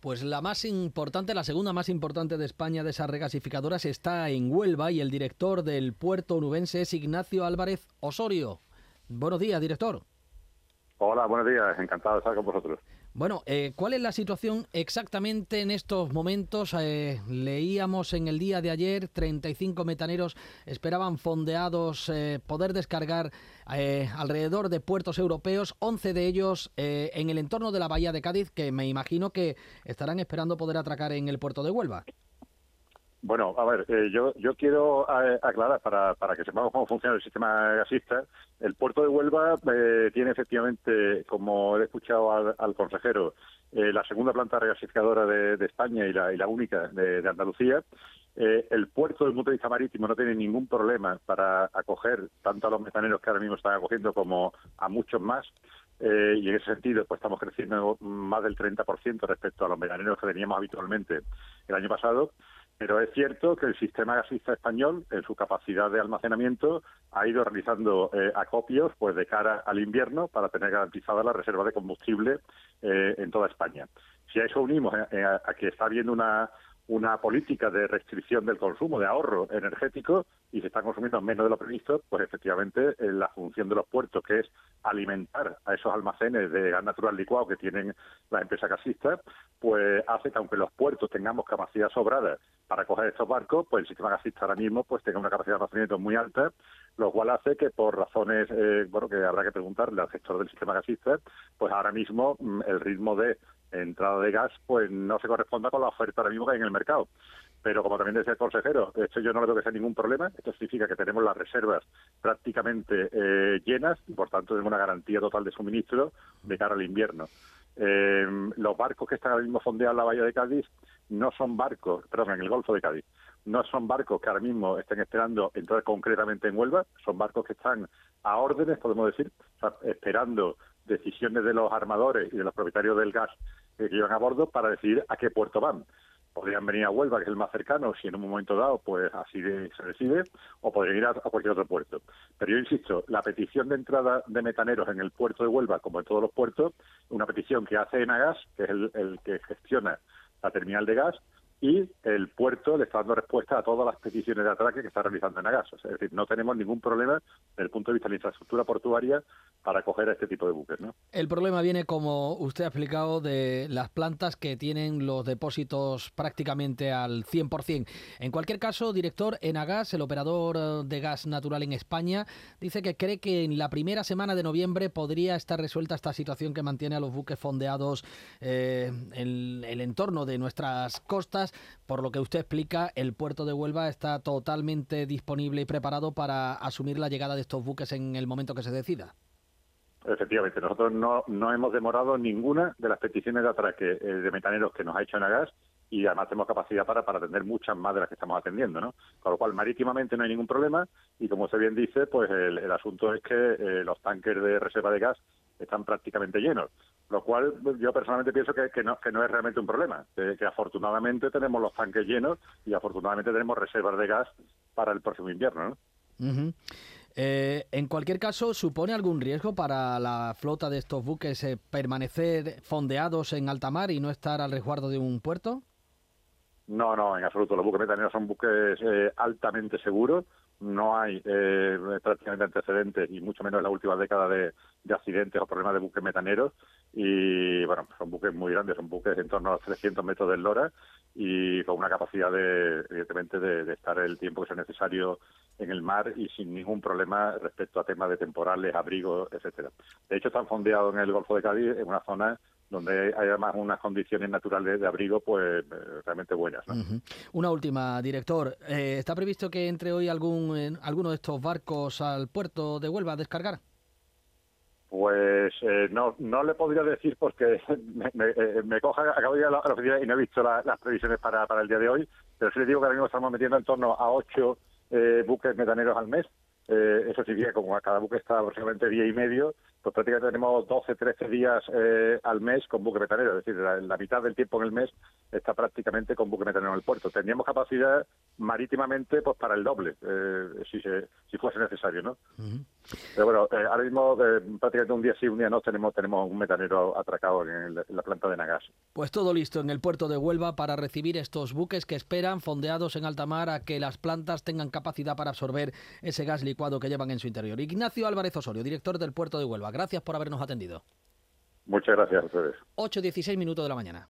Pues la más importante, la segunda más importante de España de esas regasificadoras está en Huelva y el director del puerto onubense es Ignacio Álvarez Osorio. Buenos días, director. Hola, buenos días, encantado de estar con vosotros. Bueno, eh, ¿cuál es la situación exactamente en estos momentos? Eh, leíamos en el día de ayer, 35 metaneros esperaban fondeados eh, poder descargar alrededor de puertos europeos, 11 de ellos en el entorno de la bahía de Cádiz, que me imagino que estarán esperando poder atracar en el puerto de Huelva. Bueno, a ver, eh, yo, yo quiero eh, aclarar para, para que sepamos cómo funciona el sistema gasista. El puerto de Huelva eh, tiene efectivamente, como he escuchado al, consejero, la segunda planta regasificadora de, España y la, y la única de, Andalucía. el puerto del punto de vista marítimo no tiene ningún problema para acoger tanto a los metaneros que ahora mismo están acogiendo como a muchos más. y en ese sentido, pues estamos creciendo más del 30% respecto a los metaneros que teníamos habitualmente el año pasado. Pero es cierto que el sistema gasista español, en su capacidad de almacenamiento, ha ido realizando eh, acopios pues de cara al invierno para tener garantizada la reserva de combustible eh, en toda España. Si a eso unimos eh, a que está habiendo una una política de restricción del consumo, de ahorro energético, y se está consumiendo menos de lo previsto, pues efectivamente eh, la función de los puertos, que es alimentar a esos almacenes de gas natural licuado que tienen las empresas gasistas, pues hace que aunque los puertos tengamos capacidad sobrada para coger estos barcos, pues el sistema gasista ahora mismo pues tenga una capacidad de almacenamiento muy alta, lo cual hace que por razones, eh, bueno, que habrá que preguntarle al gestor del sistema gasista, pues ahora mismo mm, el ritmo de entrada de gas pues no se corresponda con la oferta ahora mismo que hay en el mercado. Pero como también decía el consejero, esto yo no le veo que sea ningún problema. Esto significa que tenemos las reservas prácticamente eh, llenas y por tanto tenemos una garantía total de suministro de cara al invierno. Eh, los barcos que están ahora mismo fondeados en la bahía de Cádiz no son barcos, perdón, en el Golfo de Cádiz, no son barcos que ahora mismo estén esperando entrar concretamente en Huelva, son barcos que están a órdenes, podemos decir, esperando decisiones de los armadores y de los propietarios del gas que llevan a bordo para decidir a qué puerto van. Podrían venir a Huelva, que es el más cercano, si en un momento dado pues así se decide, o podrían ir a, cualquier otro puerto. Pero yo insisto, la petición de entrada de metaneros en el puerto de Huelva, como en todos los puertos, una petición que hace Enagas, que es el que gestiona la terminal de gas, y el puerto le está dando respuesta a todas las peticiones de atraque que está realizando Enagas. es decir, no tenemos ningún problema desde el punto de vista de la infraestructura portuaria para acoger a este tipo de buques. ¿no? El problema viene, como usted ha explicado, de las plantas que tienen los depósitos prácticamente al 100%. En cualquier caso, director, Enagas, el operador de gas natural en España, dice que cree que en la primera semana de noviembre podría estar resuelta esta situación que mantiene a los buques fondeados eh, en el entorno de nuestras costas por lo que usted explica, el puerto de Huelva está totalmente disponible y preparado para asumir la llegada de estos buques en el momento que se decida. Efectivamente, nosotros no, no hemos demorado ninguna de las peticiones de atraque eh, de metaneros que nos ha hecho Enagas y además tenemos capacidad para, para atender muchas más de las que estamos atendiendo, ¿no? Con lo cual, marítimamente no hay ningún problema y como usted bien dice, pues el, asunto es que eh, los tanques de reserva de gas están prácticamente llenos lo cual yo personalmente pienso que, no, que no es realmente un problema, que, afortunadamente tenemos los tanques llenos y afortunadamente tenemos reservas de gas para el próximo invierno. Eh, en cualquier caso, ¿supone algún riesgo para la flota de estos buques eh, permanecer fondeados en alta mar y no estar al resguardo de un puerto? No, no, en absoluto. Los buques metaneros son buques eh, altamente seguros no hay eh, prácticamente antecedentes, y mucho menos en la última década, de, accidentes o problemas de buques metaneros. Y bueno, son buques muy grandes, son buques en torno a los 300 metros del Lora y con una capacidad, de, evidentemente, de, estar el tiempo que sea necesario en el mar y sin ningún problema respecto a temas de temporales, abrigos, etcétera. De hecho, están fondeados en el Golfo de Cádiz, en una zona donde hay además unas condiciones naturales de abrigo pues eh, realmente buenas. Una última, director. Eh, ¿Está previsto que entre hoy algún alguno de estos barcos al puerto de Huelva a descargar? Pues eh, no, no le podría decir porque me, coja, acabo de ir a la, oficina y no he visto las previsiones para, para el día de hoy, pero sí le digo que ahora mismo estamos metiendo en torno a ocho buques metaneros al mes eh, eso significa como a cada buque está aproximadamente día y medio, pues prácticamente tenemos 12, 13 días eh, al mes con buque metanero, es decir, la, mitad del tiempo en el mes está prácticamente con buque metanero en el puerto. Tendríamos capacidad marítimamente pues para el doble, eh, si, si fuese necesario, ¿no? Pero bueno, eh, ahora mismo prácticamente un día sí, un día no, tenemos, tenemos un metanero atracado en, la planta de Nagas. Pues todo listo en el puerto de Huelva para recibir estos buques que esperan, fondeados en alta mar, a que las plantas tengan capacidad para absorber ese gas licuado que llevan en su interior. Ignacio Álvarez Osorio, director del puerto de Huelva, gracias por habernos atendido. Muchas gracias a ustedes. 8.16 minutos de la mañana.